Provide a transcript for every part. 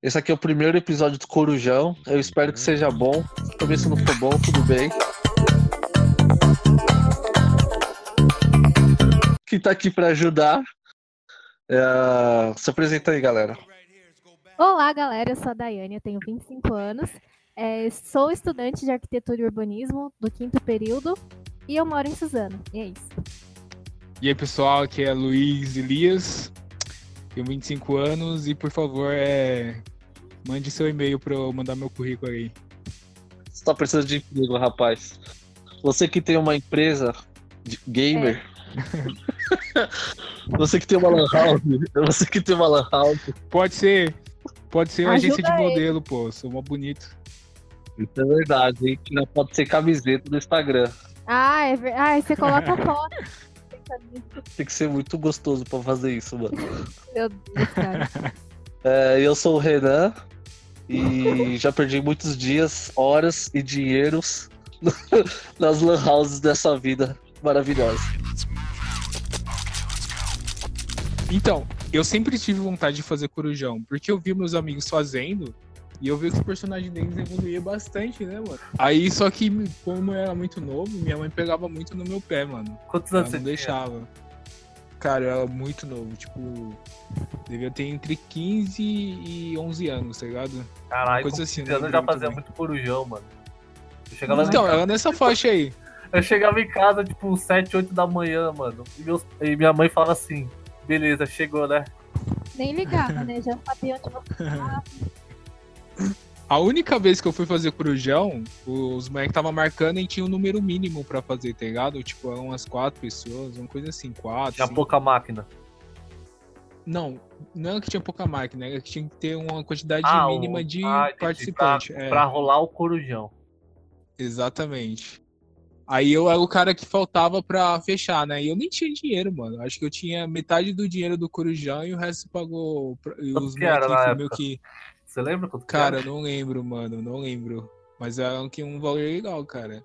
Esse aqui é o primeiro episódio do Corujão. Eu espero que seja bom. Também se não for bom, tudo bem. Quem tá aqui pra ajudar? É... Se apresenta aí, galera. Olá, galera. Eu sou a Daiane, eu tenho 25 anos. É, sou estudante de arquitetura e urbanismo do quinto período e eu moro em Suzano. E é isso. E aí, pessoal, aqui é Luiz Elias, tenho 25 anos e, por favor, é... mande seu e-mail para eu mandar meu currículo aí. Você tá precisando de emprego, rapaz. Você que tem uma empresa de gamer. É. você que tem uma lan house. Você que tem uma lan house. Pode ser. Pode ser uma agência de modelo, pô. Sou uma bonito. Isso é verdade, hein? Não pode ser camiseta no Instagram. Ah, é verdade. Ah, você coloca foto. Tem que ser muito gostoso pra fazer isso, mano. Meu Deus, cara. É, eu sou o Renan e já perdi muitos dias, horas e dinheiros nas lan houses dessa vida maravilhosa. Então, eu sempre tive vontade de fazer corujão, porque eu vi meus amigos fazendo e eu vi que os personagens deles evoluíam bastante, né, mano? Aí, só que, como eu era muito novo, minha mãe pegava muito no meu pé, mano. Quantos anos não deixava. Cara, eu era muito novo, tipo, devia ter entre 15 e 11 anos, tá ligado? Caralho, coisa assim, né? Eu já fazia muito corujão, mano. então, era nessa faixa aí. Eu chegava em casa, tipo, 7, 8 da manhã, mano. E, meus... e minha mãe falava assim: beleza, chegou, né? Nem ligava, né? Já sabia onde você tava. A única vez que eu fui fazer corujão, os moleques tava marcando e tinha um número mínimo pra fazer, tá ligado? Tipo, umas quatro pessoas, uma coisa assim, quatro. Tinha pouca máquina. Não, não é que tinha pouca máquina, é que tinha que ter uma quantidade ah, mínima de ah, participantes. Pra, é. pra rolar o corujão. Exatamente. Aí eu era o cara que faltava pra fechar, né? E eu nem tinha dinheiro, mano. Acho que eu tinha metade do dinheiro do Corujão e o resto pagou. E os moleques meio que. Você lembra quanto Cara, eu não lembro, mano. Não lembro. Mas era um, um valor legal, cara.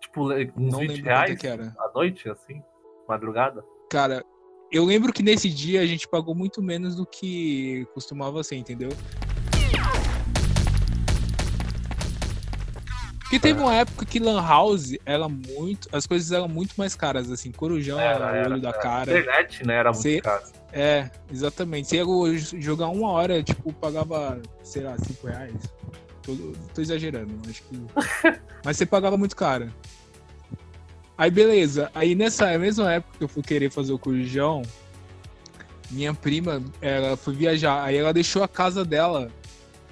Tipo, uns não 20 reais que era. à noite, assim? Madrugada? Cara, eu lembro que nesse dia a gente pagou muito menos do que costumava ser, entendeu? Porque teve uma época que Lan House era muito. As coisas eram muito mais caras, assim. Corujão era, era olho da cara. Internet, né? Era muito Cê, caro. É, exatamente. Você ia jogar uma hora, tipo, pagava, sei lá, 5 reais. Tô, tô exagerando, acho que. Mas você pagava muito caro. Aí beleza. Aí nessa mesma época que eu fui querer fazer o corujão, minha prima, ela foi viajar. Aí ela deixou a casa dela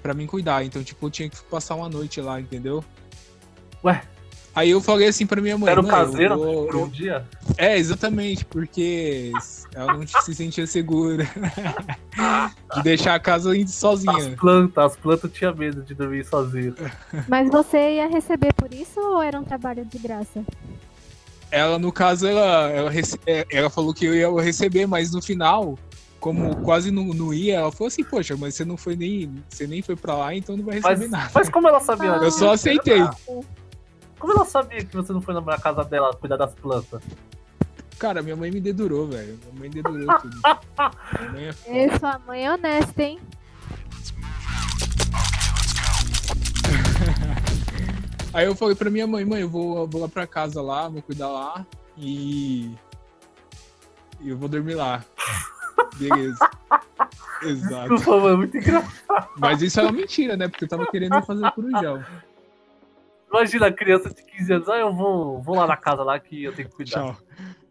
pra mim cuidar. Então, tipo, eu tinha que passar uma noite lá, entendeu? Ué? Aí eu falei assim pra minha mãe. Era o caseiro vou... por um dia? É, exatamente, porque ela não se sentia segura de deixar a casa sozinha. As plantas, as plantas tinham medo de dormir sozinha. Mas você ia receber por isso ou era um trabalho de graça? Ela, no caso, ela, ela, é, ela falou que eu ia receber, mas no final, como quase não, não ia, ela falou assim, poxa, mas você não foi nem. Você nem foi pra lá, então não vai receber mas, nada. Mas como ela sabia? eu só aceitei. Como ela sabia que você não foi na casa dela cuidar das plantas? Cara, minha mãe me dedurou, velho. Minha mãe dedurou tudo. minha mãe é foda. sua mãe é honesta, hein? Aí eu falei pra minha mãe, mãe, eu vou, eu vou lá pra casa lá, vou cuidar lá e. e eu vou dormir lá. Beleza. Exato. Desculpa, é muito engraçado. Mas isso é uma mentira, né? Porque eu tava querendo fazer corujão. Imagina a criança de 15 anos, ah, eu vou, vou lá na casa lá que eu tenho que cuidar. Tchau.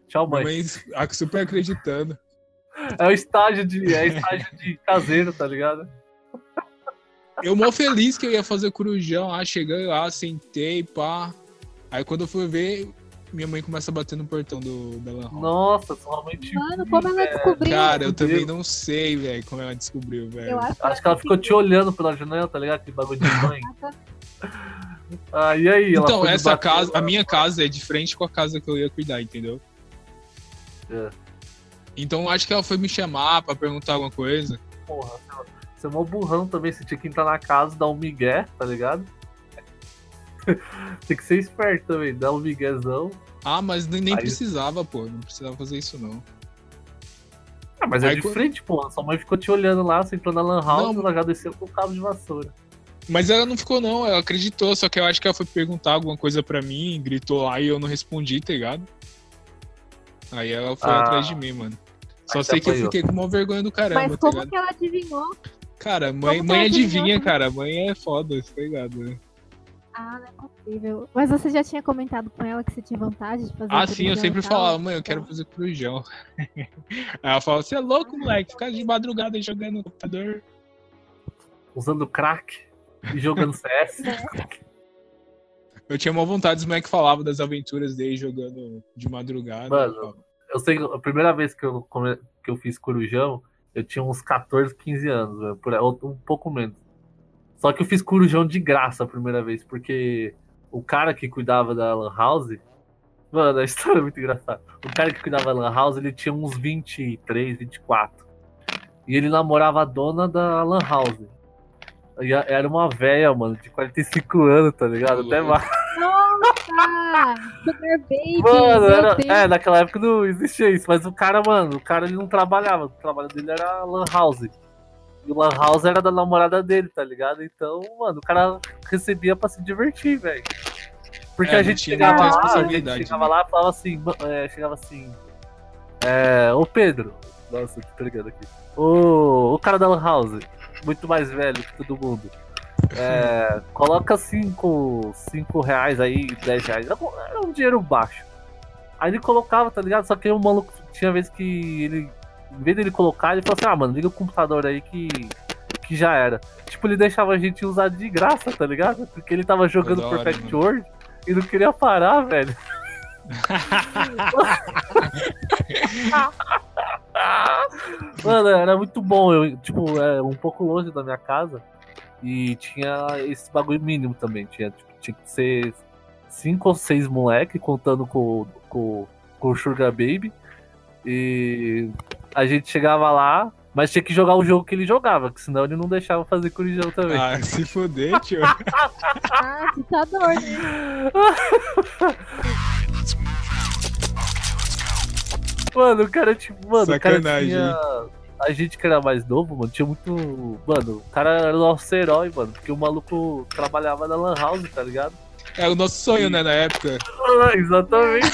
Tchau, mãe. mãe super acreditando. É o estágio de, é estágio de caseiro, tá ligado? Eu mó feliz que eu ia fazer corujão. Ah, cheguei lá, sentei, pá. Aí quando eu fui ver, minha mãe começa a bater no portão do, da Lan Nossa, sua mãe te Mano, como ela descobriu? Cara, eu também não sei, velho, como ela descobriu, velho. Acho, acho que ela ficou te olhando pela janela, tá ligado? Que bagulho de mãe. Ah, e aí? então, essa casa, a minha casa é de frente com a casa que eu ia cuidar, entendeu? É. Então acho que ela foi me chamar pra perguntar alguma coisa. Porra, você é mó burrão também, você tinha que entrar na casa, dar um migué, tá ligado? Tem que ser esperto também, dar um miguezão. Ah, mas nem, nem precisava, pô. Não precisava fazer isso, não. Ah, mas é Aí de quando- frente, pô. Sua mãe ficou te olhando lá, você entrou na Lan House, Não. ela já desceu com o cabo de vassoura. Mas ela não ficou, não, ela acreditou, só que eu acho que ela foi perguntar alguma coisa pra mim, gritou lá e eu não respondi, tá ligado? Aí ela foi Ah. atrás de mim, mano. Só sei que eu fiquei com uma vergonha do caramba, Mas tá como ligado? que ela adivinhou? Cara, mãe, como mãe adivinha, cara. Mãe é foda, tá ligado? Ah, não é possível. Mas você já tinha comentado com ela que você tinha vontade de fazer Ah, sim, eu sempre falava, mãe, eu quero fazer corujão. Aí ela falava, você é louco, moleque, ficar de madrugada jogando no computador. Usando crack jogando CS. Eu tinha uma vontade, os moleques falavam das aventuras dele jogando de madrugada. Mano, Eu falava, sei que a primeira vez que eu, que eu fiz corujão, eu tinha uns 14, 15 anos, velho, por um pouco menos. Só que eu fiz corujão de graça a primeira vez, porque o cara que cuidava da Lan House. Mano, a história é muito engraçada. O cara que cuidava da Lan House, ele tinha uns 23, 24. E ele namorava a dona da Lan House. Era uma véia, mano, de 45 anos, tá ligado? Até mais. Nossa! Sugar Baby! Mano, era, é, naquela época não existia isso, mas o cara, mano, o cara ele não trabalhava, o trabalho dele era Lan House. E o Lan House era da namorada dele, tá ligado? Então, mano, o cara recebia pra se divertir, velho. Porque É, a gente tinha chegava lá, a gente responsabilidade, chegava né? lá e falava assim, é, chegava assim. É, ô Pedro, nossa, tô ligado aqui. O, o cara da Lan House, muito mais velho que todo mundo. É, coloca 5 cinco reais aí, 10 reais. Era um- Era um dinheiro baixo. Aí ele colocava, tá ligado? Só que o maluco tinha vez que ele. Em vez dele colocar, ele falou assim: ah, mano, liga o computador aí que. que já era. Tipo, ele deixava a gente usar de graça, tá ligado? Porque ele tava jogando Perfect. World e não queria parar, velho. Mano, era muito bom. Eu, tipo, é um pouco longe da minha casa. E tinha esse bagulho mínimo também. Tinha, tipo, tinha que ser cinco ou seis moleque contando com, com, com o Sugar Baby. E a gente chegava lá, mas tinha que jogar o jogo que ele jogava, que senão ele não deixava fazer corujão também. ah, se fuder, tio. Ah, ditador, né? Mano, o cara, tipo, mano, o cara Sacanagem. tinha. A gente que era mais novo, mano, tinha muito. Mano, o cara era o nosso herói, mano. Porque o maluco trabalhava na Lan House, tá ligado? É o nosso sonho, né, na época. Ah, exatamente,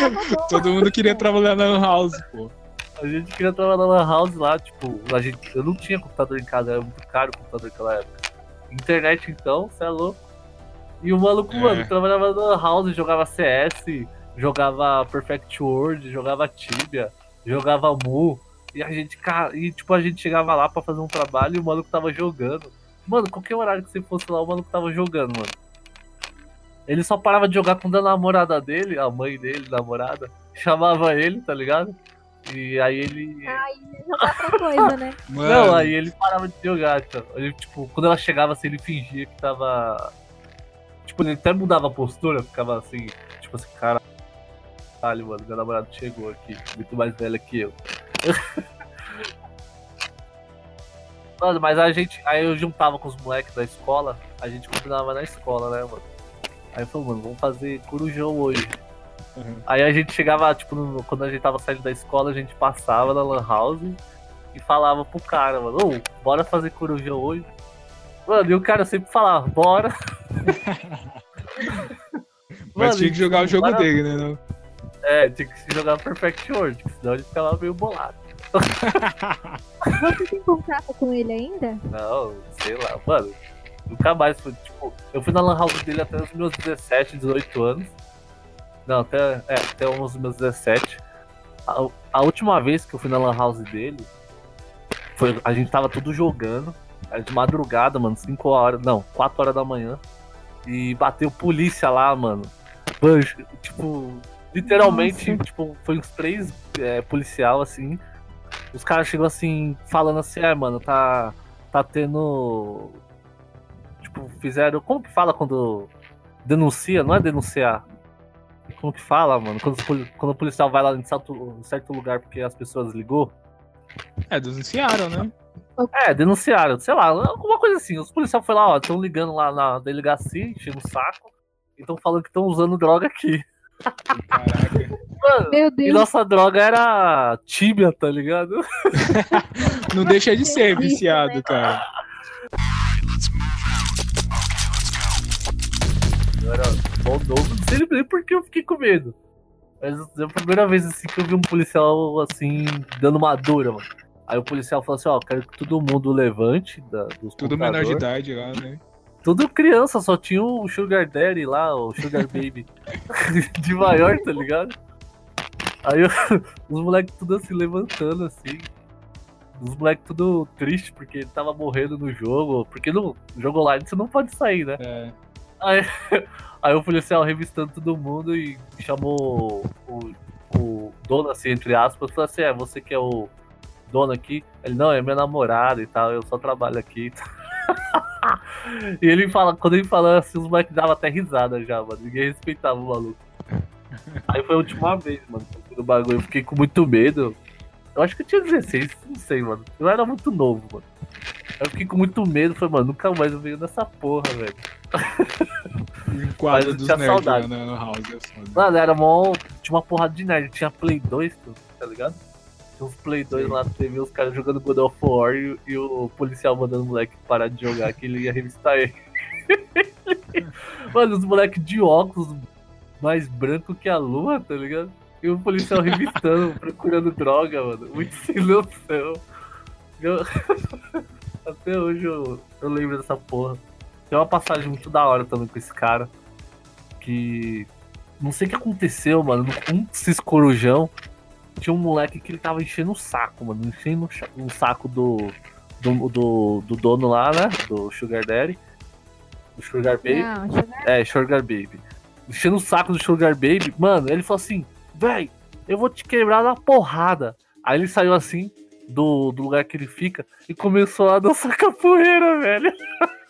mano. Todo mundo queria trabalhar na Lan House, pô. A gente queria trabalhar na Lan House lá, tipo, a gente, eu não tinha computador em casa, era muito caro o computador naquela época. Internet então, você é louco. E o maluco, É. mano, trabalhava na Lan House, jogava CS, jogava Perfect World, jogava Tibia, jogava Mu. E a gente, cara, e tipo, a gente chegava lá pra fazer um trabalho e o maluco tava jogando. Mano, qualquer horário que você fosse lá, o maluco tava jogando, mano. Ele só parava de jogar quando a namorada dele, a mãe dele, namorada, chamava ele, tá ligado? E aí ele. Jogar outra coisa, né? Não, aí ele parava de jogar, então. Ele, tipo, quando ela chegava assim, ele fingia que tava. Tipo, ele até mudava a postura, ficava assim, tipo assim, caralho, mano, meu namorado chegou aqui, muito mais velho que eu. Mano, mas a gente. Aí eu juntava com os moleques da escola, a gente combinava na escola, né, mano? Aí eu falei, mano, vamos fazer corujão hoje. Uhum. Aí a gente chegava, tipo, no- quando a gente tava saindo da escola, a gente passava na Lan House e falava pro cara, mano, ô, bora fazer corujão hoje. Mano, e o cara sempre falava, bora. mas Mano, tinha que jogar o jogo bora- dele, né? Não? É, tinha que jogar Perfect World, senão ele ficava meio bolado. Você tem contato com ele ainda? Não, sei lá, mano. Nunca mais foi, tipo, eu fui na Lan House dele até os meus 17, 18 anos. Não, até, é, até uns meus 17. A, a última vez que eu fui na Lan House dele, foi, a gente tava tudo jogando. De madrugada, mano, 5 horas, não, 4 horas da manhã. E bateu polícia lá, mano. Mano, tipo, literalmente, Nossa. tipo, foi uns três é, policial, assim. Os caras chegam assim, falando assim, é, mano, tá, tá tendo. Tipo, fizeram. Como que fala quando denuncia? Não é denunciar. Como que fala, mano? Quando, quando o policial vai lá em certo, em certo lugar porque as pessoas ligou. É, denunciaram, né? É, denunciaram, sei lá, alguma coisa assim. Os policiais foram lá, ó, estão ligando lá na delegacia, enchendo o saco. E estão falando que estão usando droga aqui. Caraca. Mano, Meu e Deus. nossa droga era tíbia, tá ligado? Não deixa de ser viciado, né? cara. Eu era bom novo, não sei nem por que eu fiquei com medo. Mas é a primeira vez assim que eu vi um policial assim, dando uma dura, mano. Aí o policial falou assim, ó, quero que todo mundo levante da, dos Tudo menor de idade lá, né? Tudo criança, só tinha o Sugar Daddy lá, o Sugar Baby. de maior, tá ligado? Aí os moleques tudo assim levantando assim. Os moleques tudo triste porque ele tava morrendo no jogo. Porque no jogo online você não pode sair, né? É. Aí, aí o policial revistando todo mundo e chamou o, o dono, assim, entre aspas, falou assim: é, você que é o dono aqui? Ele, não, é minha namorada e tal, eu só trabalho aqui. e ele fala, quando ele fala assim, os moleques davam até risada já, mano. Ninguém respeitava o maluco. Aí foi a última vez, mano, no bagulho. Eu fiquei com muito medo. Eu acho que eu tinha 16, não sei, mano. Eu era muito novo, mano. Eu fiquei com muito medo, falei, mano, nunca mais eu venho nessa porra, velho. Quadro Mas eu dos tinha nerds saudade. na House. É. Mano, era mó. Tinha uma porrada de nerd. Tinha Play 2, tá ligado? Uns Play 2 Sim. lá TV, os caras jogando God of War e, e o policial mandando o moleque parar de jogar, que ele ia revistar ele. Mano, os moleques de óculos mais branco que a lua, tá ligado? E o policial revistando, procurando droga, mano. Muito sem noção. Eu- Até hoje eu, eu lembro dessa porra. Tem uma passagem muito da hora também com esse cara. Que. Não sei o que aconteceu, mano. Um desses corujão. Tinha um moleque que ele tava enchendo o saco, mano. Enchendo o saco do, do, do, do dono lá, né? Do Sugar Daddy. Do Sugar Baby. Não, Sugar É, Sugar Baby. Enchendo o saco do Sugar Baby, mano, ele falou assim, véi, eu vou te quebrar na porrada. Aí ele saiu assim do, do lugar que ele fica e começou a dançar capoeira, velho.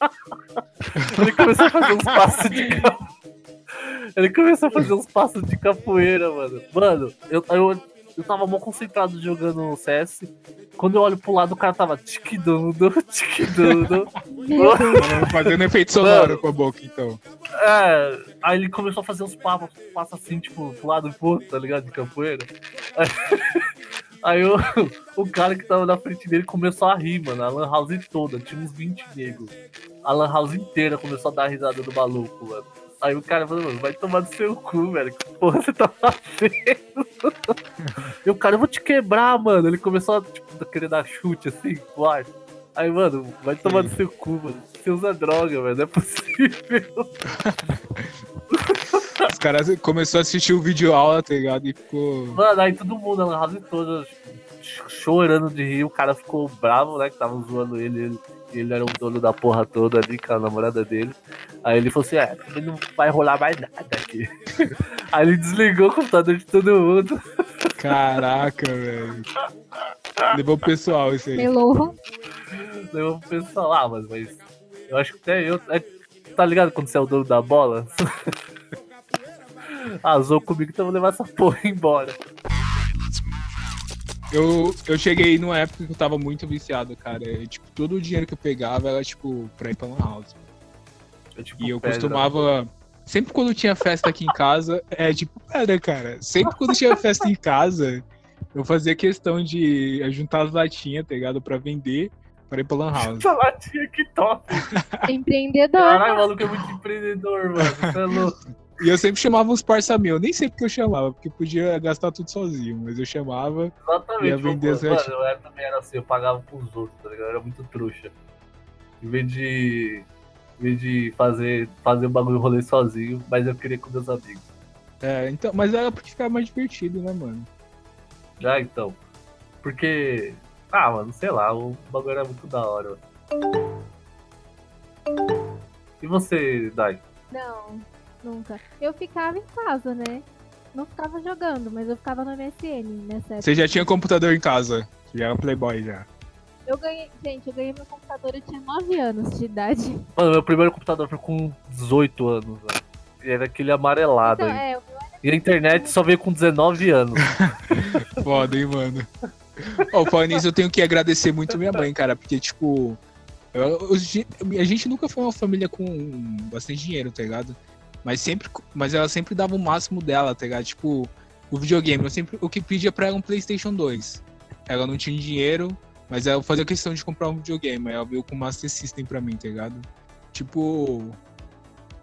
ele começou a fazer uns passos de capoeira. Ele começou a fazer uns passos de capoeira, mano. Mano, eu, eu, eu tava mó concentrado jogando CS. Quando eu olho pro lado, o cara tava Deus. Fazendo efeito sonoro com a boca, então. É, aí ele começou a fazer uns papos, passos assim, tipo, pro lado e pro outro, tá ligado? De capoeira. Aí, o, o cara que tava na frente dele começou a rir, mano. A Lan House toda, tinha uns 20 negros. A Lan House inteira começou a dar risada do maluco, mano. Aí o cara falou, mano, vai tomar no seu cu, velho. Que porra você tá fazendo? e o cara, eu vou te quebrar, mano. Ele começou a tipo, querer dar chute assim, pro ar. Aí, mano, vai tomar no seu cu, mano. Você usa droga, velho. Não é possível. Os caras começaram a assistir o vídeo aula, tá ligado? E ficou. Mano, aí todo mundo, a toda, ch- chorando de rir, o cara ficou bravo, né? Que tava zoando ele, ele, ele era o dono da porra toda ali, com a namorada dele. Aí ele falou assim, é, não vai rolar mais nada aqui. aí ele desligou o computador de todo mundo. Caraca, velho. Levou pro pessoal isso aí. Melou. Levou pro pessoal, ah, mas, mas eu acho que até eu. é, tá ligado quando você é o dono da bola? Azou comigo, então eu vou levar essa porra embora. Eu, eu cheguei numa época que eu tava muito viciado, cara. E, tipo, todo o dinheiro que eu pegava era, tipo, pra ir pra Lan House. É tipo E eu pedra. costumava. Sempre quando tinha festa aqui em casa, é tipo pedra, cara. Sempre quando tinha festa em casa, eu fazia questão de juntar as latinhas, tá ligado? Pra vender para ir pra Lan House. Essa latinha que top. Empreendedor. Caralho, o maluco é muito empreendedor, mano. Você é louco. E eu sempre chamava uns parça meu. Nem sei porque eu chamava, porque podia gastar tudo sozinho, mas eu chamava. Exatamente. Ia vender mano, eu era, também era assim, eu pagava pros outros, tá ligado? Eu era muito trouxa. Em vez de. Em vez de fazer, fazer o bagulho rolê sozinho, mas eu queria com meus amigos. É, então, mas era porque ficava mais divertido, né, mano? Já então. Porque. Ah, mano, sei lá, o bagulho era muito da hora. mano. E você, Dai? Não, nunca. Eu ficava em casa, né? Não ficava jogando, mas eu ficava no MSN nessa época. Você já tinha computador em casa. Já era Playboy já. Eu ganhei, gente, eu ganhei meu computador, eu tinha 9 anos de idade. Mano, meu primeiro computador foi com 18 anos, velho. E era aquele amarelado Então, aí. é, o meu era E a internet só veio com 19 anos. Foda, hein, mano. Ó, falando nisso, eu tenho que agradecer muito minha mãe, cara, porque, tipo, eu- hoje- a gente nunca foi uma família com bastante dinheiro, tá ligado? Mas sempre, mas ela sempre dava o máximo dela, tá ligado? Tipo, o videogame. Eu sempre o que pedia pra ela um PlayStation 2. Ela não tinha dinheiro, mas ela fazia questão de comprar um videogame. Aí ela veio com o Master System pra mim, tá ligado? Tipo.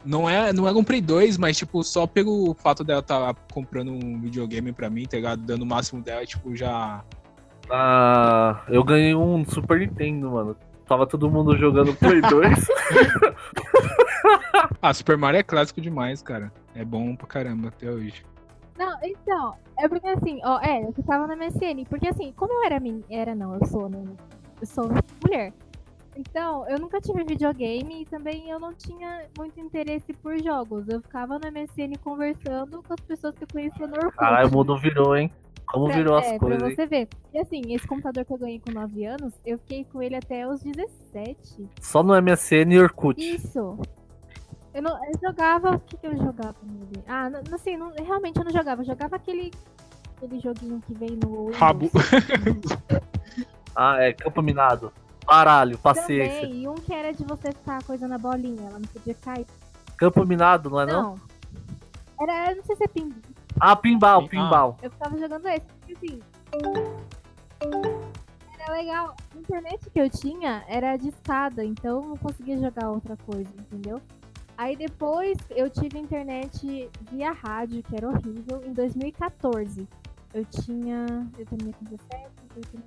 Não é, não é um Play 2, mas, tipo, só pelo fato dela estar tá comprando um videogame pra mim, tá ligado? Dando o máximo dela, tipo, já. Ah, eu ganhei um Super Nintendo, mano. Tava todo mundo jogando Play 2. ah, Super Mario é clássico demais, cara. É bom pra caramba até hoje. Não, então, é porque assim, ó, é, eu tava na MSN, porque assim, como eu era era não, eu sou, né? Eu sou mulher. Então, eu nunca tive videogame e também eu não tinha muito interesse por jogos. Eu ficava na MSN conversando com as pessoas que eu conhecia no Orkut. Caralho, o mundo virou, hein? Como pra, virou as é, coisas. Pra você ver. E assim, esse computador que eu ganhei com 9 anos, eu fiquei com ele até os 17. Só no MSN e Orkut. Isso. Eu, não, eu jogava. O que, que eu jogava nele? Ah, não, assim, não, realmente eu não jogava. Eu jogava aquele, aquele joguinho que vem no. Rabo. ah, é, campo minado. Baralho, paciência. Também, e um que era de você ficar coisa na bolinha, ela não podia cair. Campo minado, não é não? Não. Era, não sei se é pinball. Ah, pinball, ah. pinball. Eu ficava jogando esse, porque assim. Era legal. A internet que eu tinha era de escada, então eu não conseguia jogar outra coisa, entendeu? Aí depois eu tive internet via rádio, que era horrível, em 2014. Eu tinha. Eu terminei com 17, eu tinha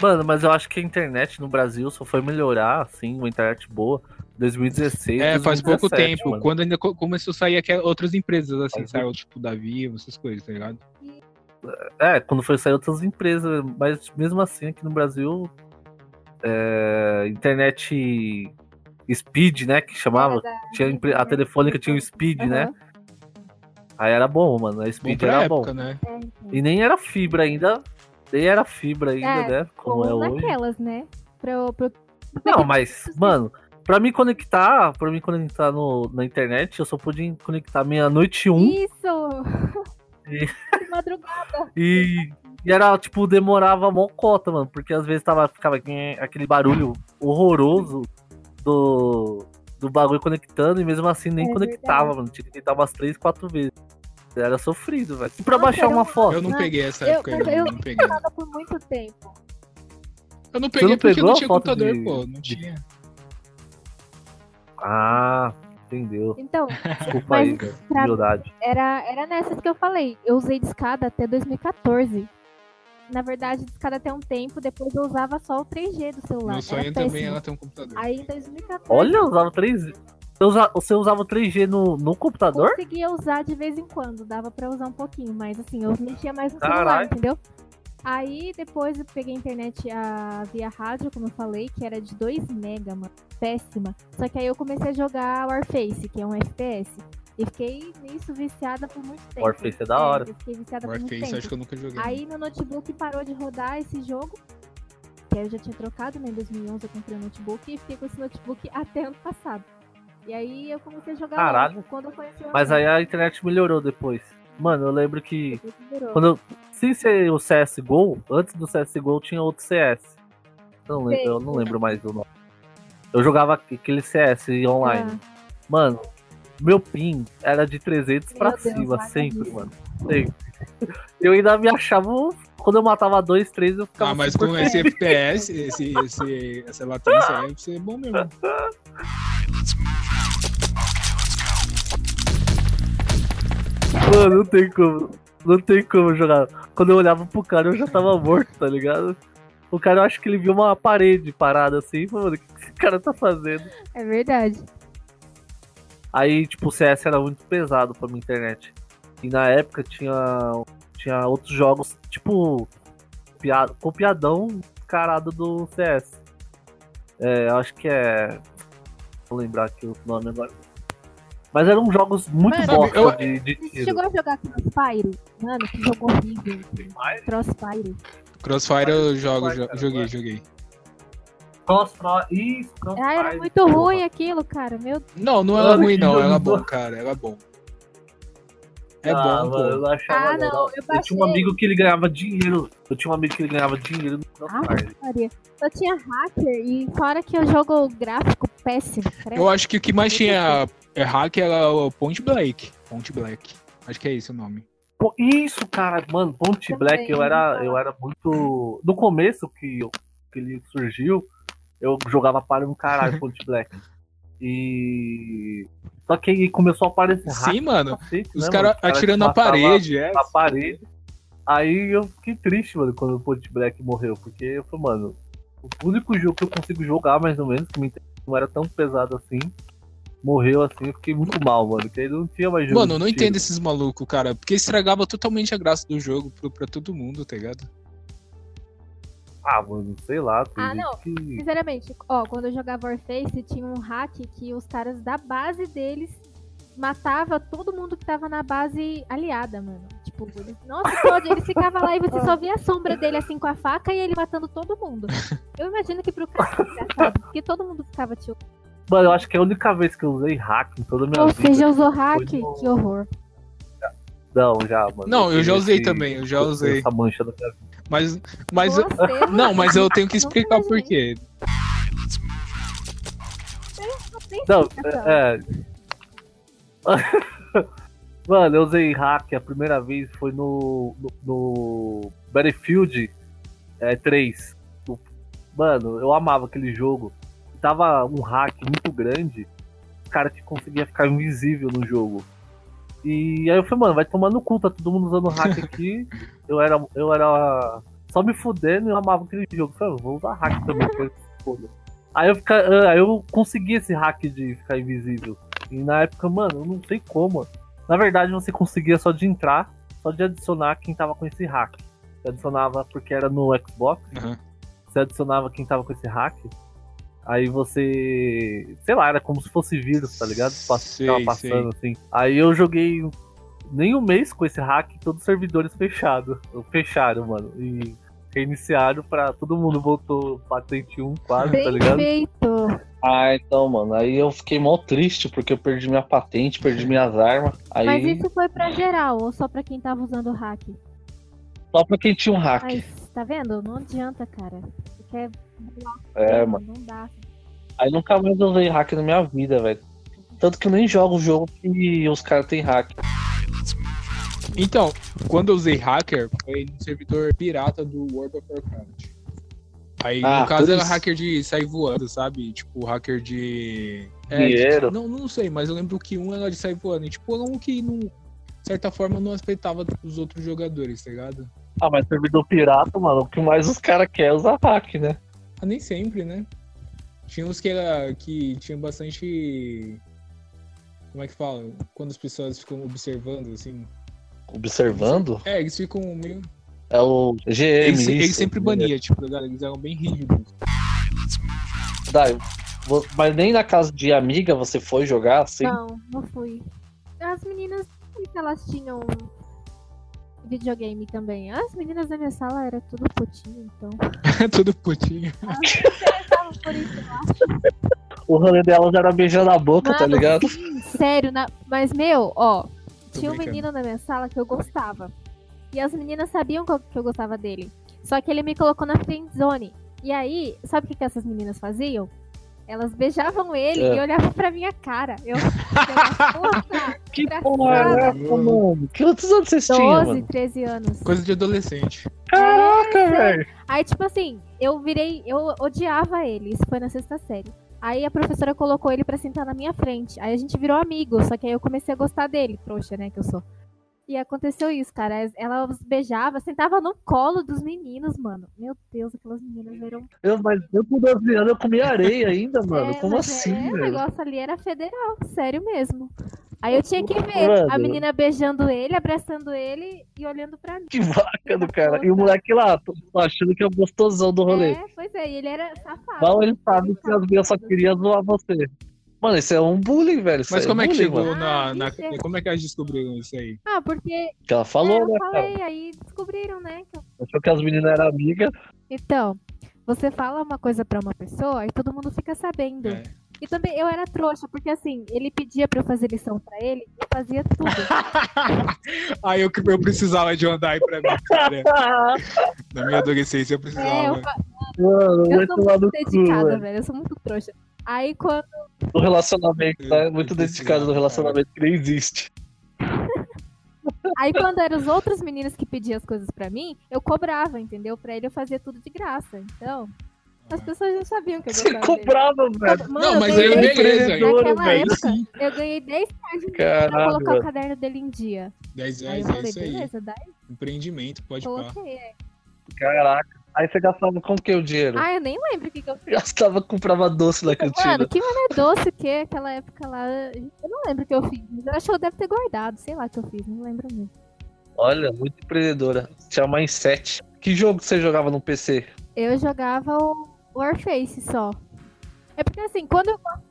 Mano, mas eu acho que a internet no Brasil só foi melhorar, assim, uma internet boa. 2016. É, 2017, faz pouco tempo. Mano. Quando ainda começou a sair aquelas outras empresas, assim, saiu tipo da Vivo, essas coisas, tá ligado? É, quando foi sair outras empresas, mas mesmo assim aqui no Brasil, é, internet Speed, né, que chamava, tinha a telefônica tinha o Speed, uhum. né? Aí era bom, mano, a Speed bom era época, bom. Né? E nem era fibra ainda, nem era fibra ainda, é, né? Como é hoje. naquelas, né? Pro, pro... Não, mas, mano, pra me conectar, pra me conectar no, na internet, eu só pude conectar meia-noite um. Isso! E... De madrugada. E, e era, tipo, demorava mocota, mano, porque às vezes tava, ficava aquele barulho horroroso do, do bagulho conectando e mesmo assim nem é conectava, verdade. mano. Tinha que tentar umas três, quatro vezes. Era sofrido, velho. E pra Nossa, baixar uma foto? Eu não peguei essa época eu, aí, eu, não peguei. por muito tempo. Eu não peguei não porque não tinha computador, de... pô. Não tinha. Ah, entendeu. Então, Desculpa aí, pra... humildade. Era, era nessas que eu falei. Eu usei discada até 2014. Na verdade, discada até um tempo, depois eu usava só o 3G do celular. Meu sonho também é ela ter um computador. Aí em 2014. Olha, eu usava 3G. Você usava o 3G no, no computador? Conseguia usar de vez em quando, dava pra usar um pouquinho, mas assim, eu mexia mais no Carai. celular, entendeu? Aí depois eu peguei a internet a, via rádio, como eu falei, que era de 2 mega, mano. Péssima. Só que aí eu comecei a jogar Warface, que é um FPS. E fiquei nisso viciada por muito tempo. Warface é da hora. É, fiquei viciada Warface, por muito tempo. acho que eu nunca joguei. Aí no notebook parou de rodar esse jogo. Que eu já tinha trocado, né? Em 2011 eu comprei um notebook e fiquei com esse notebook até ano passado. E aí eu comecei a jogar Caralho. quando eu conheci o Mas aí a internet melhorou depois. Mano, eu lembro que. Quando eu, sem ser o CSGO, antes do CSGO tinha outro CS. Eu não, lembro, eu não lembro mais do nome. Eu jogava aquele CS online. Ah. Mano, meu ping era de 300 meu pra Deus, cima, sempre, mano. Sempre. Eu ainda me achava. Quando eu matava dois, três, eu ficava. Ah, mas com esse FPS, esse, esse, essa latência aí, você é bom mesmo. Mano, não tem como. Não tem como jogar. Quando eu olhava pro cara, eu já tava morto, tá ligado? O cara, eu acho que ele viu uma parede parada assim. Mano, o que esse cara tá fazendo? É verdade. Aí, tipo, o CS era muito pesado pra minha internet. E na época tinha, tinha outros jogos, tipo, copiado, copiadão carado do CS. É, acho que é. Vou lembrar aqui o nome agora. Mas eram jogos muito bons eu... de, de tiro. Você chegou a jogar Crossfire? Mano, que jogo horrível. Crossfire. Crossfire eu jogo, joguei, joguei. Crossfire, isso, Crossfire. Ah, era muito ruim aquilo, cara. Meu Não, não era ruim não, era bom, cara, era bom. É ah, bom, pô. Eu achava ah, não, eu, eu, tinha um amigo que ele ganhava dinheiro. Eu tinha um amigo que ele ganhava dinheiro no Crossfire. Ah, eu tinha hacker e fora que eu jogo gráfico péssimo. Eu acho que o que mais tinha é hack era o Point Black. Point Black. Acho que é esse o nome. Pô, Isso, cara, mano, Ponte Black, eu era, eu era muito. No começo que, eu- que ele surgiu, eu jogava para um caralho Ponte Black. E. Só que aí começou a aparecer Sim, mano. cacete, Os né, caras caras atirando na parede, é. Na parede. Aí eu fiquei triste, mano, quando o Ponte Black morreu, porque eu falei, mano, o único jogo que eu consigo jogar, mais ou menos, que me não era tão pesado assim, morreu assim, eu fiquei muito mal, mano, que aí não tinha mais jogo. Mano, eu não entendo esses malucos, cara. Porque estragava totalmente a graça do jogo pro- pra todo mundo, tá ligado? Ah, mano, sei lá. tem Ah, não. Que... Sinceramente, ó, quando eu jogava Warface, tinha um hack que os caras da base deles matava todo mundo que tava na base aliada, mano. Tipo, eles, nossa, pode, ele ficava lá e você só via a sombra dele assim com a faca e ele matando todo mundo. Eu imagino que pro cara engraçado, porque todo mundo ficava tipo. Mano, eu acho que é a única vez que eu usei hack em toda a minha Ou vida. seja, usou hack? No- Que horror. Não, já, mano. Não, eu já tive usei esse- também, eu já usei. Essa mancha da minha vida. Mas, mas eu- não, mas eu tenho que explicar o porquê. não explicação. é. Mano, eu usei hack a primeira vez foi no. no, no Battlefield é, 3. O- Mano, eu amava aquele jogo. Tava um hack muito grande, o cara que conseguia ficar invisível no jogo. E aí eu falei, mano, vai tomar no cu, tá todo mundo usando hack aqui. eu era. Eu era. Só me fudendo e eu amava aquele jogo. Eu falei, vou usar hack também, foda. Aí eu, fica, ah, aí eu consegui esse hack de ficar invisível. E na época, mano, eu não sei como. Na verdade, você conseguia só de entrar, só de adicionar quem tava com esse hack. Você adicionava porque era no Xbox, Aham. você adicionava quem tava com esse hack. Aí você. Sei lá, era como se fosse vírus, tá ligado? Ficava passando assim. Aí eu joguei nem um mês com esse hack, todos os servidores fechados. Fecharam, mano. E reiniciaram pra. Todo mundo voltou patente 1 quase, tá Bem ligado? feito. Ah, então, mano. Aí eu fiquei mó triste porque eu perdi minha patente, perdi minhas armas. Aí, Mas isso foi pra geral, ou só pra quem tava usando o hack? só pra quem tinha um hack. Mas, tá vendo? Não adianta, cara. Você quer. É, mano. Não dá. Aí nunca mais usei hack na minha vida, velho. Tanto que eu nem jogo o jogo que os caras têm hack. Então, quando eu usei hacker, foi no servidor pirata do World of Warcraft. Aí, Ah, no caso, era isso. hacker de sair voando, sabe? Tipo, hacker de. É, Dinheiro. de- Não, não sei, mas eu lembro que um era de sair voando. E, tipo, um que, não, de certa forma, não respeitava os outros jogadores, tá ligado? Ah, mas servidor pirata, mano, o que mais os caras querem é usar hack, né? Ah, nem sempre, né? Tinha uns que era. que tinha bastante. Como é que fala? Quando as pessoas ficam observando, assim. Observando? É, eles ficam meio. É o GM. Eles, sempre baniam, tipo, galera, eles eram bem rígidos. Dai, mas nem na casa de amiga você foi jogar assim? Não, não fui. As meninas, elas tinham videogame também. As meninas da minha sala era tudo putinho, então. Tudo putinho. Tava por isso lá. O rolê delas era beijando a boca, tá Mano, ligado? sim, sério, na... mas meu, ó, Tô tinha um brincando. menino na minha sala que eu gostava. E as meninas sabiam que eu, que eu gostava dele. Só que ele me colocou na friend zone. E aí, sabe o que, que essas meninas faziam? Elas beijavam ele É. e olhavam pra minha cara. Eu, puta, Que porra é essa, mano? Que outros anos vocês tinham, 12, mano? 13 anos. Coisa de adolescente. Caraca, velho. Aí, tipo assim, eu virei, eu odiava ele, isso foi na sexta série. Aí a professora colocou ele pra sentar na minha frente. Aí a gente virou amigo, só que aí eu comecei a gostar dele, trouxa, né, que eu sou. E aconteceu isso, cara. Ela os beijava, sentava no colo dos meninos, mano. Meu Deus, aquelas meninas eram. Eu, mas eu com 12 anos eu comia areia ainda, mano. É, Como assim, é, O negócio ali era federal, sério mesmo. Aí eu tinha que ver Mano. a menina beijando ele, abraçando ele e olhando pra mim. Que vaca do cara. E o moleque lá, achando que é o gostosão do rolê. É, pois é, e ele era safado. Mal ele sabe que as minhas só queriam zoar você. Mano, isso é um bullying, velho. Mas aí como é que bullying, chegou mano. na, Ah, na- isso é- Como é que elas descobriram isso aí? Ah, porque Que ela falou, é, eu né, cara? falei, aí descobriram, né? Achou que as meninas eram amigas. Então, você fala uma coisa pra uma pessoa e todo mundo fica sabendo. É. E também eu era trouxa, porque assim, ele pedia pra eu fazer lição pra ele, eu fazia tudo. Aí eu, eu precisava de um Andai pra mim, cara. Na minha adolescência eu é, precisava. eu, fa- Mano, eu sou muito dedicada, velho. velho. Eu sou muito trouxa. Aí quando. No relacionamento, tá? Muito dedicado no relacionamento que nem existe. Aí quando eram os outros meninos que pediam as coisas pra mim, eu cobrava, entendeu? Pra ele eu fazia tudo de graça. Então, as pessoas não sabiam que eu Você comprava, velho. Mano, Não, eu mas ganhei aí dez- beleza. Naquela Aí época, sim. eu ganhei 10 reais pra Caralho, colocar mano. o caderno dele em dia. 10 Aí reais eu é falei, isso aí. beleza, dá Empreendimento, pode coloquei. é. Caraca. Aí você gastava com o que o dinheiro? Ah, eu nem lembro o que, que eu fiz. Gastava, comprava doce na cantina. Mano, que mané doce que aquela época lá. Eu não lembro o que eu fiz. Mas eu acho que eu deve ter guardado. Sei lá o que eu fiz, não lembro mesmo. Olha, muito empreendedora. Tinha mais sete. Que jogo você jogava no PC? Eu jogava o Warface só. É porque assim, quando eu gosto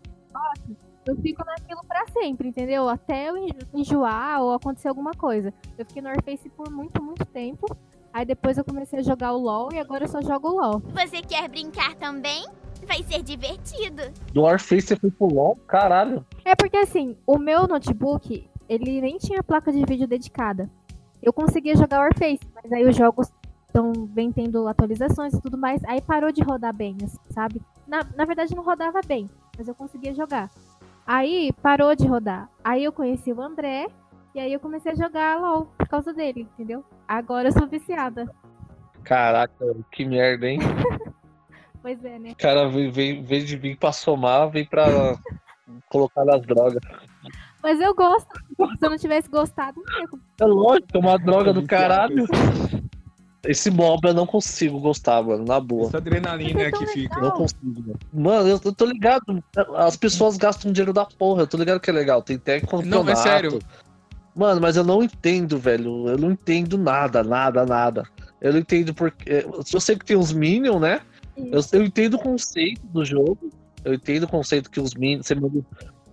eu fico naquilo pra sempre, entendeu? Até eu enjo- enjoar ou acontecer alguma coisa. Eu fiquei no Warface por muito, muito tempo. Aí depois eu comecei a jogar o LoL e agora eu só jogo o LoL. Você quer brincar também? Vai ser divertido. Do Warface você foi pro LoL? Caralho. É porque assim, o meu notebook, ele nem tinha placa de vídeo dedicada. Eu conseguia jogar Warface, mas aí os jogos estão vem tendo atualizações e tudo mais, aí parou de rodar bem, assim, sabe? Na, na verdade não rodava bem, mas eu conseguia jogar. Aí parou de rodar. Aí eu conheci o André e aí eu comecei a jogar LOL por causa dele, entendeu? Agora eu sou viciada. Caraca, que merda, hein? Pois é, né? O cara vem, vem, vem de vir pra somar, vem pra colocar nas drogas. Mas eu gosto. Se eu não tivesse gostado, não ia É lógico, é uma droga do caralho. Esse mob eu não consigo gostar, mano, na boa. Essa adrenalina é que fica. Não consigo, mano. Mano, eu, eu tô ligado. As pessoas gastam dinheiro da porra. Eu tô ligado que é legal. Tem até campeonato. Não, é sério. Mano, mas eu não entendo, velho. Eu não entendo nada, nada, nada. Eu não entendo porque. Eu sei que tem os Minions, né? Eu, eu entendo o conceito do jogo. Eu entendo o conceito que os Minions.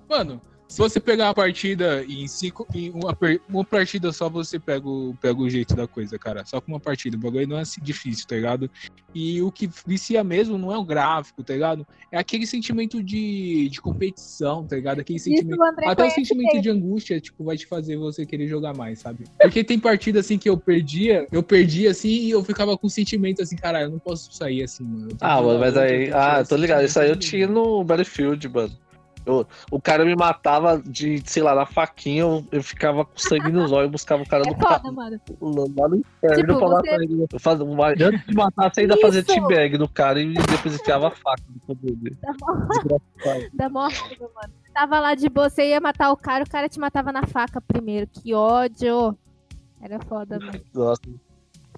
Mano, se você pegar uma partida em cinco. Em uma, uma partida só, você pega o, pega o jeito da coisa, cara. Só com uma partida. O bagulho não é assim difícil, tá ligado? E o que vicia mesmo não é o gráfico, tá ligado? É aquele sentimento de, de competição, tá ligado? Aquele Isso sentimento. o Até o sentimento bem. de angústia, tipo, vai te fazer você querer jogar mais, sabe? Porque tem partida assim que eu perdia, eu perdia assim e eu ficava com sentimento assim, caralho, eu não posso sair assim, mano. Ah, que mano, mas aí. eu tenho que Ah, tô ligado. Isso aí eu tinha no Battlefield, mano. Eu- o cara me matava de, sei lá, na faquinha, eu, eu ficava com sangue nos olhos e buscava o cara É no ca- foda, mano. lá no inferno Tipo, pra você- ele. Eu fazia uma- antes de matar, você ainda fazia Isso! teabag no cara e depois enfiava a faca no Desgraçado. dá mó raiva, mano. Você tava lá de boa, você ia matar o cara, o cara te matava na faca primeiro. Que ódio. Era foda, mano. Nossa,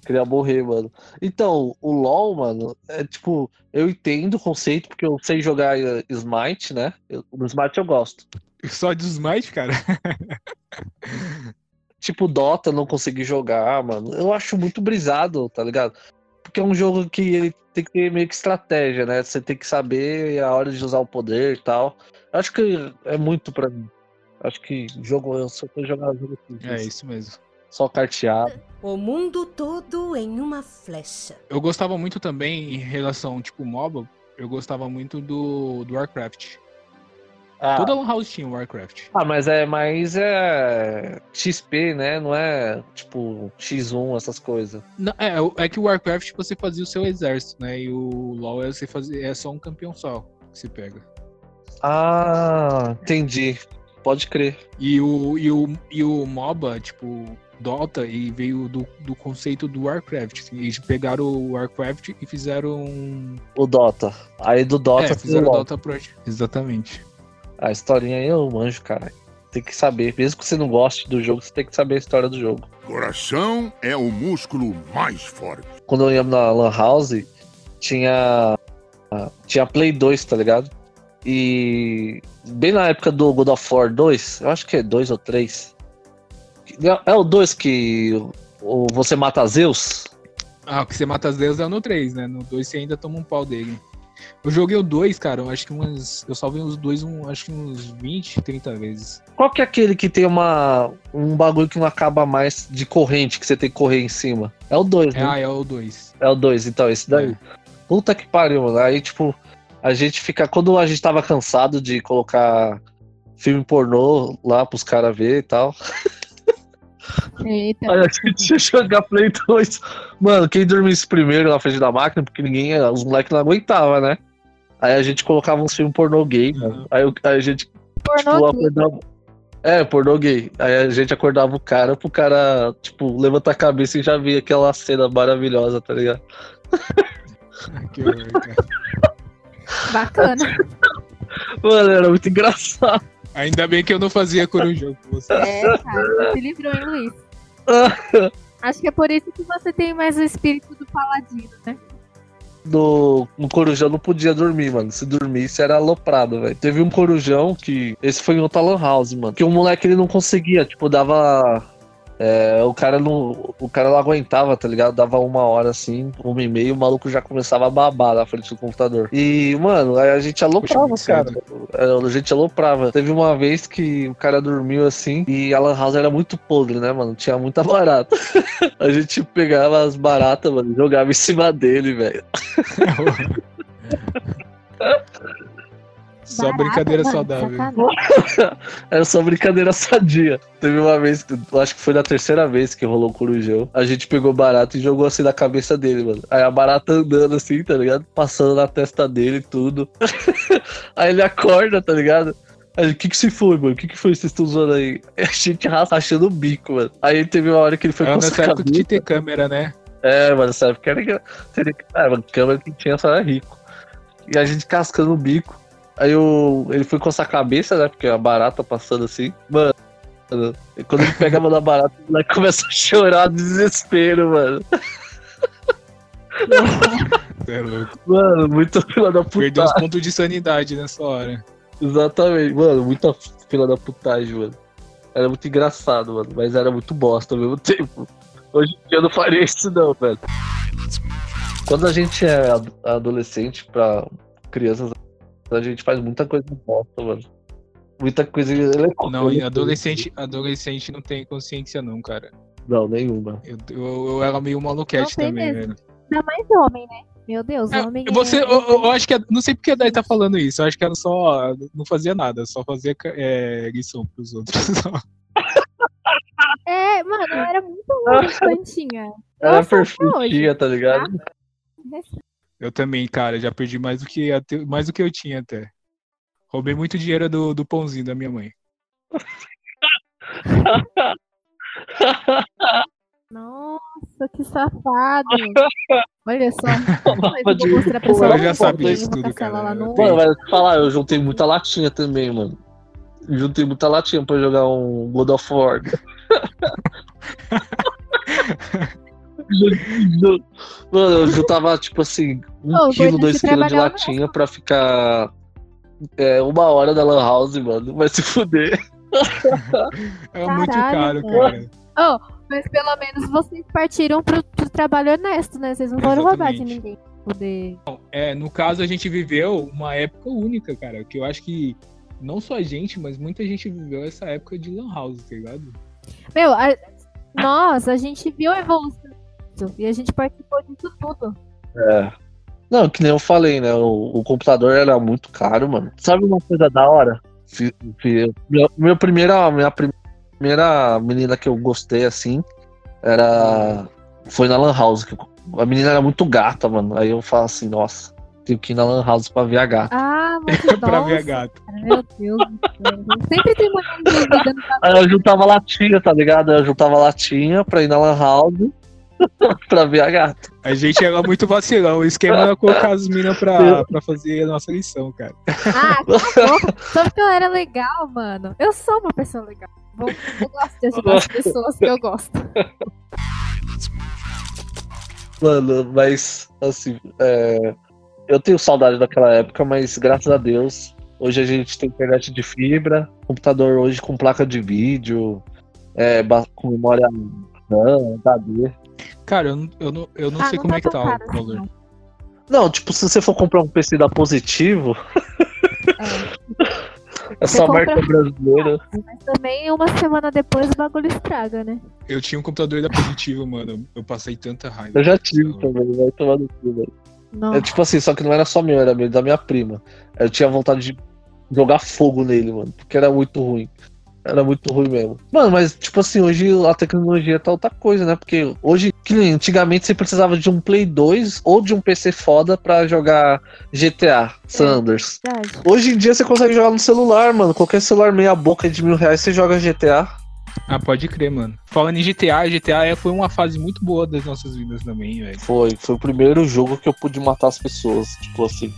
queria morrer, mano. Então, o LoL, mano, é tipo, eu entendo o conceito, porque eu sei jogar eh, Smite, né? Eu- no Smite eu gosto. Só de smite, cara. Tipo, Dota não consegui jogar, mano. Eu acho muito brisado, tá ligado? Porque é um jogo que ele tem que ter meio que estratégia, né? Você tem que saber a hora de usar o poder e tal. Eu acho que é muito pra mim. Acho que jogo, eu só tô jogando jogo assim, É isso mesmo. Só carteado. O mundo todo em uma flecha. Eu gostava muito também em relação, tipo, MOBA, eu gostava muito do, do Warcraft. Ah, Toda Lan House tinha Warcraft. ah, mas é mais é XP, né? Não é tipo X1, essas coisas. Não, é, é que o Warcraft você fazia o seu exército, né? E o LoL é, você fazia, é só um campeão só que você pega. Ah, entendi. Pode crer. E o, e o, e o MOBA, tipo, Dota, e veio do, do conceito do Warcraft. assim, Eles pegaram o Warcraft e fizeram. um- O Dota. Aí do Dota é, fizeram o. Dota Project. Exatamente. A historinha aí eu manjo, cara. Tem que saber. Mesmo que você não goste do jogo, você tem que saber a história do jogo. Coração é o músculo mais forte. Quando eu ia na Lan House, tinha. Tinha Play 2, tá ligado? E bem na época do God of War 2, eu acho que é 2 ou 3. É o 2 que o, você mata Zeus? Ah, o que você mata deuses é no 3, né? No 2 você ainda toma um pau dele. Eu joguei o 2, cara, eu acho que umas. Eu salvei os dois, um, acho que uns 20, 30 vezes. Qual que é aquele que tem uma, um bagulho que não acaba mais de corrente, que você tem que correr em cima? É o 2, É, né? ah, é o 2. É o 2, então, esse daí. É. Puta que pariu, mano. Aí, tipo, a gente fica. Quando a gente tava cansado de colocar filme pornô lá pros caras ver e tal. Eita. Aí a gente ia jogar Play 2. Mano, quem dormisse primeiro na frente da máquina, porque ninguém. Os moleques não aguentavam, né? Aí a gente colocava uns filmes pornô gay, mano. Aí, o- aí a gente, tipo, Pornô gay. acordava. É, pornô gay. Aí a gente acordava o cara pro cara, tipo, levantar a cabeça e já via aquela cena maravilhosa, tá ligado? Que horror, cara. Bacana. Mano, era muito engraçado. Ainda bem que eu não fazia corujão com você. É, cara, você se livrou, hein, Luiz? Acho que é por isso que você tem mais o espírito do paladino, né? No, no Corujão não podia dormir, mano. Se dormisse era aloprado, velho. Teve um Corujão que. Esse foi em outra Lan House, mano. Que o moleque ele não conseguia, tipo, dava. É, o cara não. O cara não aguentava, tá ligado? Dava uma hora assim, uma e meia, o maluco já começava a babar na frente do computador. E, mano, aí a gente aloprava, cara. cedo. É, A gente aloprava. Teve uma vez que o cara dormiu assim e a Lan House era muito podre, né, mano? Tinha muita barata. a gente pegava as baratas, mano, e jogava em cima dele, velho. Só Barata, brincadeira mano, saudável. Era só brincadeira sadia. Teve uma vez, acho que foi na terceira vez que rolou o corujão. A gente pegou barata e jogou assim na cabeça dele, mano. Aí a barata andando assim, tá ligado? Passando na testa dele e tudo. aí ele acorda, tá ligado? Aí, o que que se foi, mano? O que que foi que vocês estão usando aí? A gente rachando o bico, mano. Aí teve uma hora que ele foi Era com época que tinha câmera, né? É, mano, nessa época era que teria que. Ah, mano, câmera que tinha só era rico. E a gente cascando o bico. Aí o, ele foi coçar a cabeça, né? Porque a barata passando assim. Mano. Quando ele pega a mão da barata, o moleque começa a chorar de desespero, mano. É louco. Mano, muito fila da Perdeu uns putagem. pontos de sanidade nessa hora. Exatamente, mano, muita fila da putagem, mano. Era muito engraçado, mano, mas era muito bosta ao mesmo tempo. Hoje em dia eu não faria isso, não, velho. Quando a gente é ad- adolescente pra crianças, a gente faz muita coisa bosta, mano. Muita coisa. Não, e adolescente, adolescente não tem consciência, não, cara. Não, nenhuma. Eu, eu, eu era meio maluquete também, mesmo. velho. Ainda mais homem, né? Meu Deus, É, homem. Você, é... eu, eu- acho que. é- Não sei porque a Dai tá falando isso. Eu acho que ela só. Não fazia nada, só fazia é, lição pros outros. É, mano, eu era muito infantinha. Era sou até perfeitinha, tá ligado? Eu também, cara, já perdi mais do que, até- mais do que eu tinha até. Roubei muito dinheiro do, do pãozinho da minha mãe. Nossa, que safado. Olha só. Mas eu vou mostrar pra ela mãe, já sabe eu disso vou tudo, cara. Eu Mano, te falar, eu juntei muita latinha também, mano. Juntei muita latinha pra jogar um God of War. Mano, eu juntava, tipo assim, um Ô, quilo, dois quilos de latinha pra ficar é, uma hora da Lan House, mano. Vai se fuder. É muito caro, cara. cara. Mas pelo menos vocês partiram pro, pro trabalho honesto, né? Vocês não foram roubar de ninguém. Poder... É, no caso, a gente viveu uma época única, cara. Que eu acho que não só a gente, mas muita gente viveu essa época de Lan House, tá ligado? Meu, a... nossa, a gente viu a evolução e a gente participou disso tudo. É. Não, que nem eu falei, né? O, o computador era muito caro, mano. Sabe uma coisa da hora? Meu, meu primeira, minha primeira menina que eu gostei, assim, era. Foi na Lan House. que eu- a menina era muito gata, mano. Aí eu falo assim, nossa, tenho que ir na Lan House pra ver a gata. Ah, mas pra ver a gata. meu Deus do céu. Sempre tem envolvida no Aí eu juntava latinha, tá ligado? Eu juntava latinha pra ir na Lan House pra ver a gata. A gente era muito vacilão. O esquema era colocar as minas pra, pra fazer a nossa lição, cara. Ah, boca. Só porque eu era legal, mano. Eu sou uma pessoa legal. Vou- Eu gosto de ajudar as pessoas que eu gosto. Mano, mas assim, é, eu tenho saudade daquela época, mas graças a Deus, hoje a gente tem internet de fibra, computador hoje com placa de vídeo, é, com memória RAM, HD. Cara, eu não, eu não, eu não ah, sei não como tá é que tá o assim, valor. não. Não, tipo, se você for comprar um PC da Positivo, É. essa Você marca compra- brasileira. Mas também uma semana depois o bagulho estraga, né? Eu tinha um computador da Positivo, mano. Eu passei tanta raiva. Eu já tive também, vai tomar no cu, velho. Não. É tipo assim, só que não era só meu, era da minha prima. Eu tinha vontade de jogar fogo nele, mano, porque era muito ruim. Era muito ruim mesmo. Mano, mas tipo assim, hoje a tecnologia tá outra coisa, né? Porque hoje, que nem antigamente você precisava de um Play 2 ou de um PC foda pra jogar GTA, Sanders. Verdade. Hoje em dia você consegue jogar no celular, mano. Qualquer celular meia boca de mil reais você joga GTA. Ah, pode crer, mano. Falando em GTA, GTA é- foi uma fase muito boa das nossas vidas também, velho. Foi, foi o primeiro jogo que eu pude matar as pessoas. Tipo assim.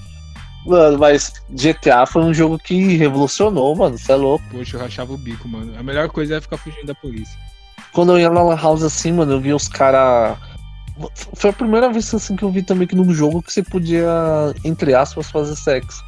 Mano, mas GTA foi um jogo que revolucionou, mano. Você é louco. Poxa, eu rachava o bico, mano. A melhor coisa é ficar fugindo da polícia. Quando eu ia na Lan House assim, mano, eu vi os caras. Foi a primeira vez assim que eu vi também que num jogo que você podia, entre aspas, fazer sexo.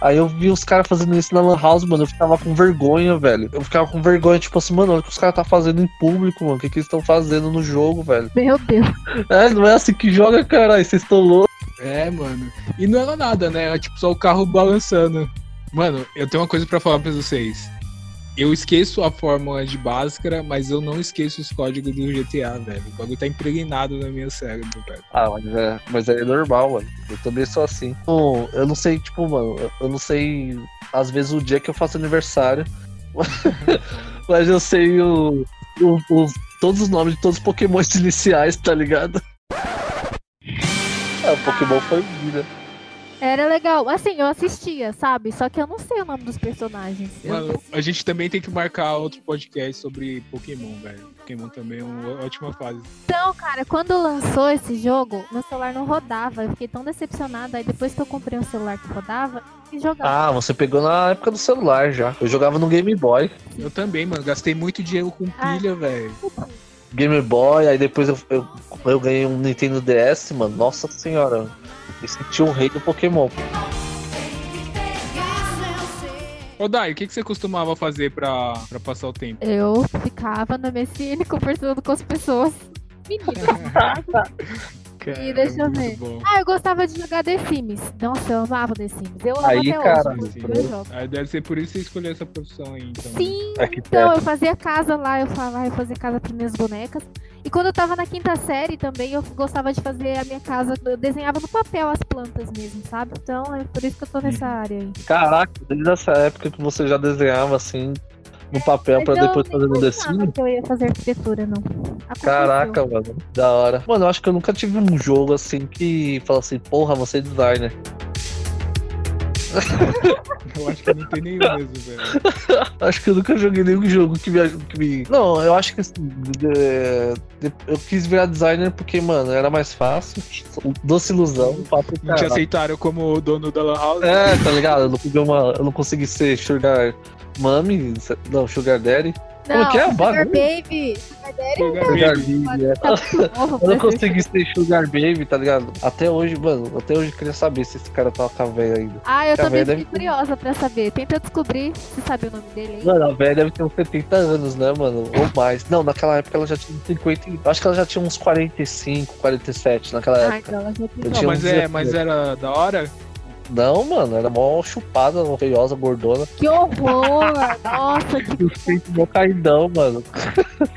Aí eu vi os caras fazendo isso na Lan House, mano. Eu ficava com vergonha, velho. Eu ficava com vergonha, tipo assim, mano, olha o que os caras tá fazendo em público, mano. O que, que eles estão fazendo no jogo, velho? Meu Deus. É, não é assim que joga, caralho. Vocês estão loucos. É, mano. E não era nada, né? Era tipo só o carro balançando. Mano, eu tenho uma coisa pra falar pra vocês. Eu esqueço a fórmula de Bhaskara, mas eu não esqueço os códigos do GTA, velho. O bagulho tá impregnado na minha cérebro, velho. Ah, mas é, mas é normal, mano. Eu também sou assim. Bom, eu não sei, tipo, mano, eu- não sei, às vezes, o dia que eu faço aniversário. mas eu sei o, o- os- todos os nomes de todos os pokémons iniciais, tá ligado? É, o Pokémon foi vida. Era legal. Assim, eu assistia, sabe? Só que eu não sei o nome dos personagens. Mano, a gente também tem que marcar outro podcast sobre Pokémon, velho. Pokémon também é uma ótima fase. Então, cara, quando lançou esse jogo, meu celular não rodava. Eu fiquei tão decepcionada. Aí depois que eu comprei um celular que rodava, e jogava. Ah, você pegou na época do celular já. Eu jogava no Game Boy. Eu também, mano. Gastei muito dinheiro com Ah. pilha, velho. Game Boy, aí depois eu, eu, eu ganhei um Nintendo DS, mano. Nossa senhora. Me senti um rei do Pokémon. Ô, Dai, o que, que você costumava fazer pra, pra passar o tempo? Eu ficava na MSN conversando com as pessoas. Meninas. E deixa eu ver. bom. Ah, eu gostava de jogar The Sims. Nossa, eu amava The Sims. Eu amo Aí, até cara, hoje. Aí deve ser por isso que você escolheu essa profissão aí, então. Sim, Arquiteto. então eu fazia casa lá, eu falava, eu fazia casa para minhas bonecas. E quando eu tava na quinta série também, eu gostava de fazer a minha casa, eu desenhava no papel as plantas mesmo, sabe? Então é por isso que eu tô nessa área aí. Caraca, desde essa época que você já desenhava assim no papel eu depois fazer no Sims? que eu ia fazer arquitetura, não. Aconteceu. Caraca, mano, da hora. Mano, eu acho que eu nunca tive um jogo assim que fala assim, porra, você é designer. Eu acho que não tem nenhum mesmo, velho. Acho que eu nunca joguei nenhum jogo que me. Que me... Não, eu acho que assim, de- de- eu quis virar designer porque, mano, era mais fácil. Doce ilusão, papo Não te aceitaram como o dono da Lan House? É, tá ligado? Eu não, consegui uma, eu não consegui ser Sugar Mami, não, Sugar Daddy. Como Não, que é o Sugar bagulho? Baby. Sugar Sugar Baby. Baby, é. Tá Eu não consegui ser Sugar Baby, tá ligado? Até hoje, mano, até hoje eu queria saber se esse cara tá com a velha ainda. Ah, eu também fiquei curiosa pra saber. Tenta descobrir se sabe o nome dele aí. Mano, a velha deve ter uns 70 anos, né, mano? Ou mais. Não, naquela época ela já tinha uns 50. e- Acho que ela já tinha uns 45, 47 naquela Ah, época. então ela já Eu Não, tinha mas uns é, 17. mas era da hora? Não, mano, era mó chupada, feiosa, gordona. Que horror! Nossa, que... Os peitos mó caidão, mano.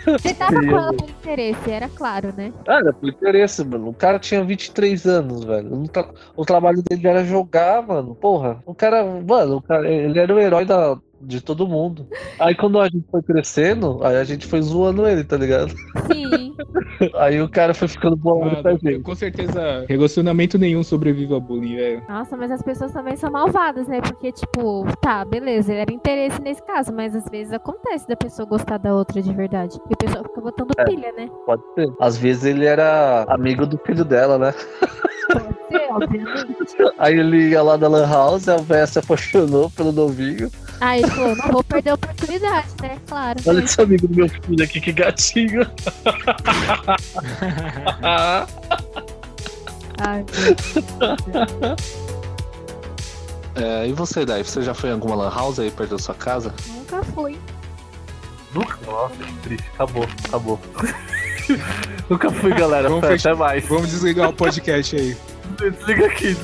Você tava com ela por interesse, era claro, né? Ah, era por interesse, mano. O cara tinha 23 anos, velho. O trabalho dele era jogar, mano. Porra, o cara, mano, o cara, ele era o herói da, de todo mundo. Aí quando a gente foi crescendo, aí a gente foi zoando ele, tá ligado? Sim. Aí o cara foi ficando bolado com a Mano, gente. com certeza, relacionamento nenhum sobrevive ao bullying, velho. Nossa, mas as pessoas também são malvadas, né? Porque, tipo, tá, beleza, era interesse nesse caso, mas às vezes acontece da pessoa gostar da outra de verdade. E o pessoal fica botando É. pilha, né? Pode ser. Às vezes ele era amigo do filho dela, né? Pode ser, obviamente. Aí ele ia lá na Lan House, a véia se apaixonou pelo novinho. Aí ele falou, não vou perder a oportunidade, né? Claro. Olha né? esse amigo do meu filho aqui, que gatinho. Ai, É, e você, Dai? Você já foi em alguma Lan House aí perto da sua casa? nunca fui. Nunca. Nossa, que triste. Acabou, acabou. Nunca fui, galera. Vamos Até fechar. mais. Vamos desligar o podcast aí. Desliga aqui.